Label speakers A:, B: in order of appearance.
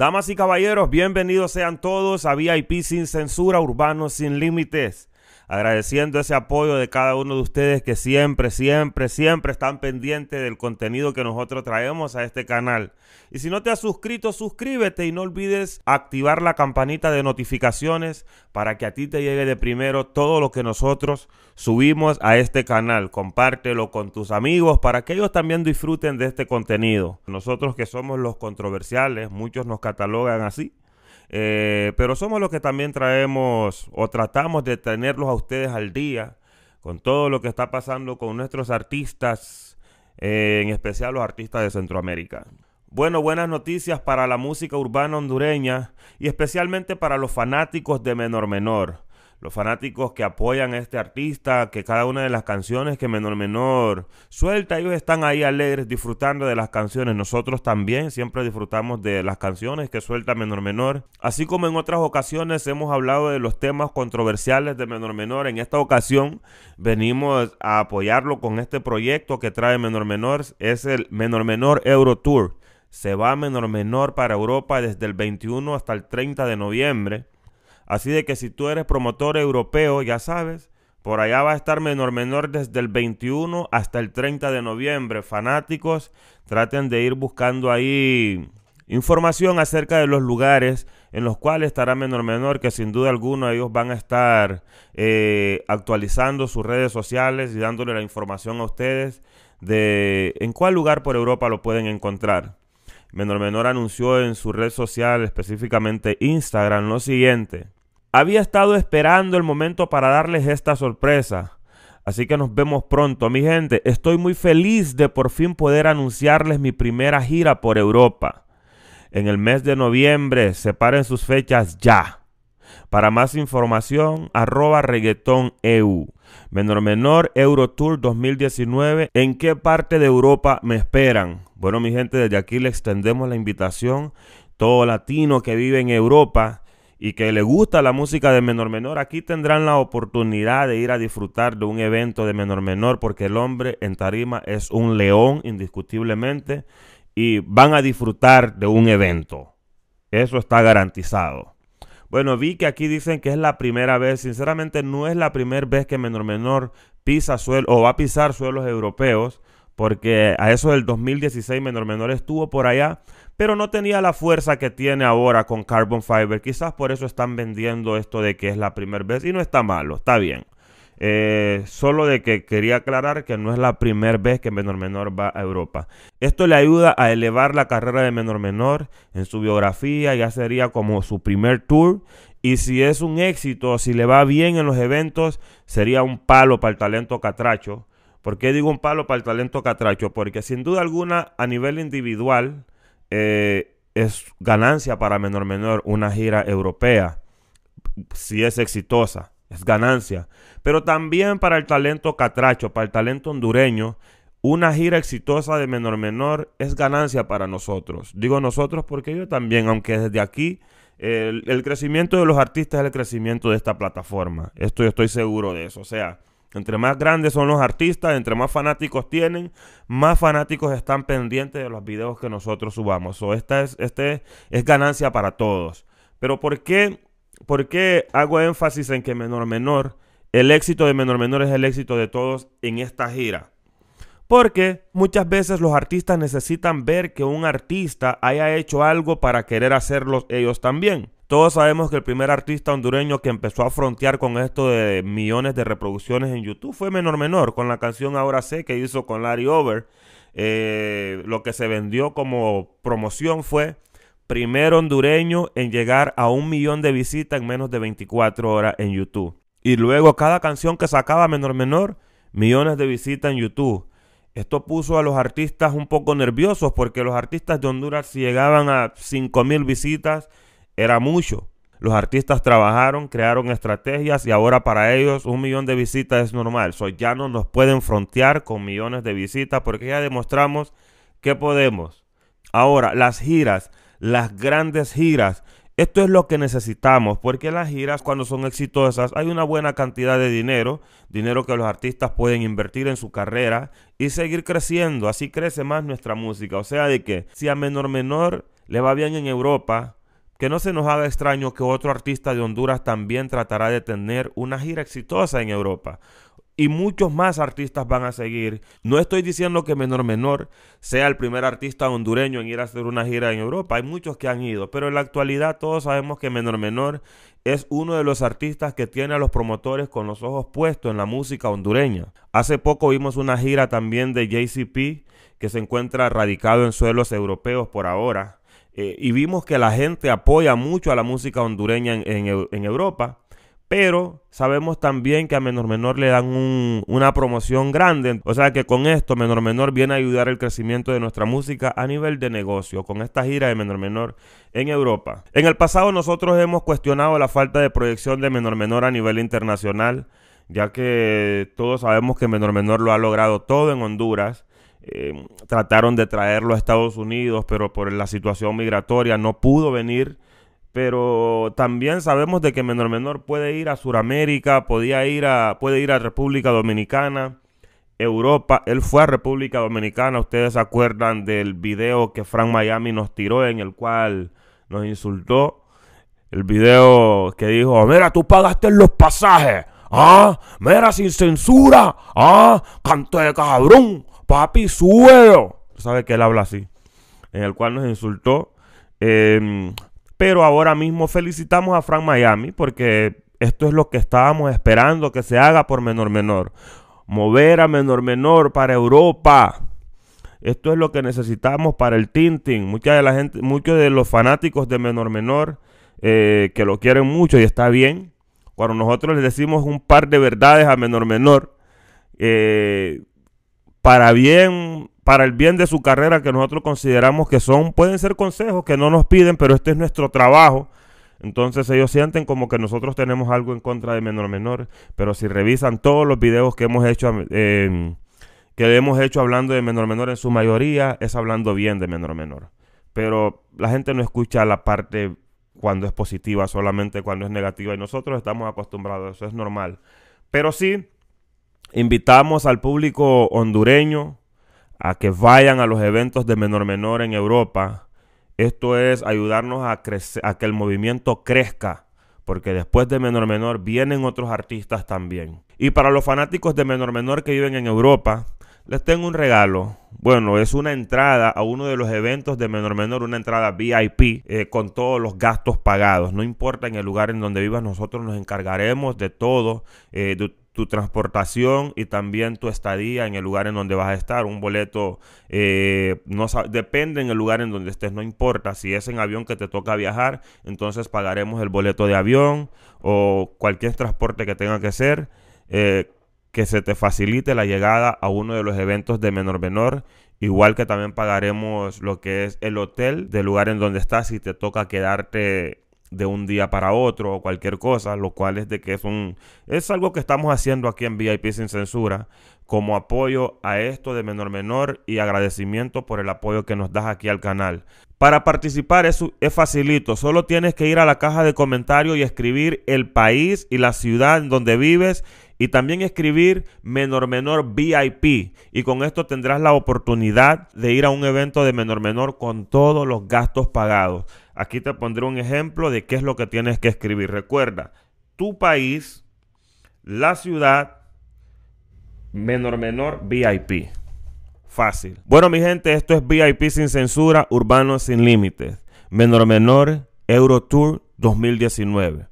A: Damas y caballeros, bienvenidos sean todos a VIP sin censura, urbanos sin límites agradeciendo ese apoyo de cada uno de ustedes que siempre, siempre, siempre están pendientes del contenido que nosotros traemos a este canal. Y si no te has suscrito, suscríbete y no olvides activar la campanita de notificaciones para que a ti te llegue de primero todo lo que nosotros subimos a este canal. Compártelo con tus amigos para que ellos también disfruten de este contenido. Nosotros que somos los controversiales, muchos nos catalogan así eh, pero somos los que también traemos o tratamos de tenerlos a ustedes al día con todo lo que está pasando con nuestros artistas, eh, en especial los artistas de Centroamérica. Bueno, buenas noticias para la música urbana hondureña y especialmente para los fanáticos de Menor Menor los fanáticos que apoyan a este artista, que cada una de las canciones que Menor Menor suelta, ellos están ahí alegres disfrutando de las canciones. Nosotros también siempre disfrutamos de las canciones que suelta Menor Menor. Así como en otras ocasiones hemos hablado de los temas controversiales de Menor Menor, en esta ocasión venimos a apoyarlo con este proyecto que trae Menor Menor, es el Menor Menor Euro Tour. Se va Menor Menor para Europa desde el 21 hasta el 30 de noviembre. Así de que si tú eres promotor europeo, ya sabes, por allá va a estar menor menor desde el 21 hasta el 30 de noviembre. Fanáticos, traten de ir buscando ahí información acerca de los lugares en los cuales estará menor menor, que sin duda alguna ellos van a estar eh, actualizando sus redes sociales y dándole la información a ustedes de en cuál lugar por Europa lo pueden encontrar. Menor Menor anunció en su red social, específicamente Instagram, lo siguiente. Había estado esperando el momento para darles esta sorpresa. Así que nos vemos pronto, mi gente. Estoy muy feliz de por fin poder anunciarles mi primera gira por Europa. En el mes de noviembre, separen sus fechas ya. Para más información, arroba reggaeton EU. Menor Menor Eurotour 2019. ¿En qué parte de Europa me esperan? Bueno, mi gente, desde aquí le extendemos la invitación. Todo latino que vive en Europa y que le gusta la música de menor menor, aquí tendrán la oportunidad de ir a disfrutar de un evento de menor menor porque el hombre en tarima es un león indiscutiblemente y van a disfrutar de un evento. Eso está garantizado. Bueno, vi que aquí dicen que es la primera vez, sinceramente no es la primera vez que menor menor pisa suelo o va a pisar suelos europeos porque a eso del 2016 menor menor estuvo por allá pero no tenía la fuerza que tiene ahora con Carbon Fiber. Quizás por eso están vendiendo esto de que es la primera vez y no está malo, está bien. Eh, solo de que quería aclarar que no es la primera vez que Menor Menor va a Europa. Esto le ayuda a elevar la carrera de Menor Menor en su biografía, ya sería como su primer tour. Y si es un éxito, si le va bien en los eventos, sería un palo para el talento catracho. ¿Por qué digo un palo para el talento catracho? Porque sin duda alguna, a nivel individual, eh, es ganancia para menor menor una gira europea. Si es exitosa, es ganancia. Pero también para el talento catracho, para el talento hondureño, una gira exitosa de menor menor es ganancia para nosotros. Digo nosotros porque yo también, aunque desde aquí el, el, crecimiento de los artistas es el crecimiento de esta plataforma. Esto yo estoy seguro de eso. O sea, entre más grandes son los artistas, entre más fanáticos tienen, más fanáticos están pendientes de los videos que nosotros subamos. O esta es, este es ganancia para todos. Pero ¿por qué, ¿por qué hago énfasis en que menor menor, el éxito de menor menor es el éxito de todos en esta gira? Porque muchas veces los artistas necesitan ver que un artista haya hecho algo para querer hacerlo ellos también. Todos sabemos que el primer artista hondureño que empezó a frontear con esto de millones de reproducciones en YouTube fue Menor Menor, con la canción Ahora sé que hizo con Larry Over. Eh, lo que se vendió como promoción fue primer hondureño en llegar a un millón de visitas en menos de 24 horas en YouTube. Y luego cada canción que sacaba Menor Menor, millones de visitas en YouTube. Esto puso a los artistas un poco nerviosos porque los artistas de Honduras si llegaban a 5 mil visitas era mucho. Los artistas trabajaron, crearon estrategias y ahora para ellos un millón de visitas es normal. So, ya no nos pueden frontear con millones de visitas porque ya demostramos que podemos. Ahora, las giras, las grandes giras, esto es lo que necesitamos, porque las giras cuando son exitosas hay una buena cantidad de dinero, dinero que los artistas pueden invertir en su carrera y seguir creciendo, así crece más nuestra música. O sea, de que si a menor menor le va bien en Europa, que no se nos haga extraño que otro artista de Honduras también tratará de tener una gira exitosa en Europa. Y muchos más artistas van a seguir. No estoy diciendo que Menor Menor sea el primer artista hondureño en ir a hacer una gira en Europa. Hay muchos que han ido. Pero en la actualidad todos sabemos que Menor Menor es uno de los artistas que tiene a los promotores con los ojos puestos en la música hondureña. Hace poco vimos una gira también de JCP que se encuentra radicado en suelos europeos por ahora eh, y vimos que la gente apoya mucho a la música hondureña en, Europa, pero sabemos también que a Menor Menor le dan una promoción grande. O sea que con esto Menor Menor viene a ayudar el crecimiento de nuestra música a nivel de negocio, con esta gira de Menor Menor en Europa. En el pasado nosotros hemos cuestionado la falta de proyección de Menor Menor a nivel internacional, ya que todos sabemos que Menor Menor lo ha logrado todo en Honduras. Eh, trataron de traerlo a Estados Unidos, pero por la situación migratoria no pudo venir. Pero también sabemos de que Menor Menor puede ir a Sudamérica, podía ir a, puede ir a República Dominicana, Europa. Él fue a República Dominicana. Ustedes se acuerdan del video que Frank Miami nos tiró en el cual nos insultó. El video que dijo, mira, tú pagaste los pasajes. Ah, mira, sin censura. Ah, canto de cabrón papi, suelo. Sabe que él habla así. En el cual nos insultó. Em, pero ahora mismo felicitamos a Frank Miami porque esto es lo que estábamos esperando que se haga por menor menor. Mover a menor menor para Europa. Esto es lo que necesitamos para el Tintin. Mucha de la gente, muchos de los fanáticos de menor menor eh, que lo quieren mucho y está bien. Cuando nosotros les decimos un par de verdades a menor menor, eh, para bien, para el bien de su carrera que nosotros consideramos que son, pueden ser consejos que no nos piden, pero este es nuestro trabajo. Entonces ellos sienten como que nosotros tenemos algo en contra de menor menor, pero si revisan todos los videos que hemos hecho que hemos hecho hablando de menor menor en su mayoría es hablando bien de menor menor. Pero la gente no escucha la parte cuando es positiva, solamente cuando es negativa y nosotros estamos acostumbrados, eso es normal. Pero sí, Invitamos al público hondureño a que vayan a los eventos de menor menor en Europa. Esto es ayudarnos a, a que el movimiento crezca, porque después de menor menor vienen otros artistas también. Y para los fanáticos de menor menor que viven en Europa, les tengo un regalo. Bueno, es una entrada a uno de los eventos de menor menor, una entrada VIP eh, con todos los gastos pagados. No importa en el lugar en donde vivas, nosotros nos encargaremos de todo, eh, tu transportación y también tu estadía en el lugar en donde vas a estar. Un boleto eh, no depende en el lugar en donde estés, no importa. Si es en avión que te toca viajar, entonces pagaremos el boleto de avión o cualquier transporte que tenga que ser. Eh, que se te facilite la llegada a uno de los eventos de menor menor. Igual que también pagaremos lo que es el hotel del lugar en donde estás si te toca quedarte de un día para otro o cualquier cosa, lo cual es de que es un es algo que estamos haciendo aquí en VIP sin censura como apoyo a esto de menor menor y agradecimiento por el apoyo que nos das aquí al canal. Para participar es, es facilito, solo tienes que ir a la caja de comentarios y escribir el país y la ciudad en donde vives y también escribir menor menor VIP y con esto tendrás la oportunidad de ir a un evento de menor menor con todos los gastos pagados. Aquí te pondré un ejemplo de qué es lo que tienes que escribir. Recuerda, tu país, la ciudad, menor menor VIP. Fácil. Bueno, mi gente, esto es VIP sin censura, urbano sin límites. Menor menor Eurotour 2019.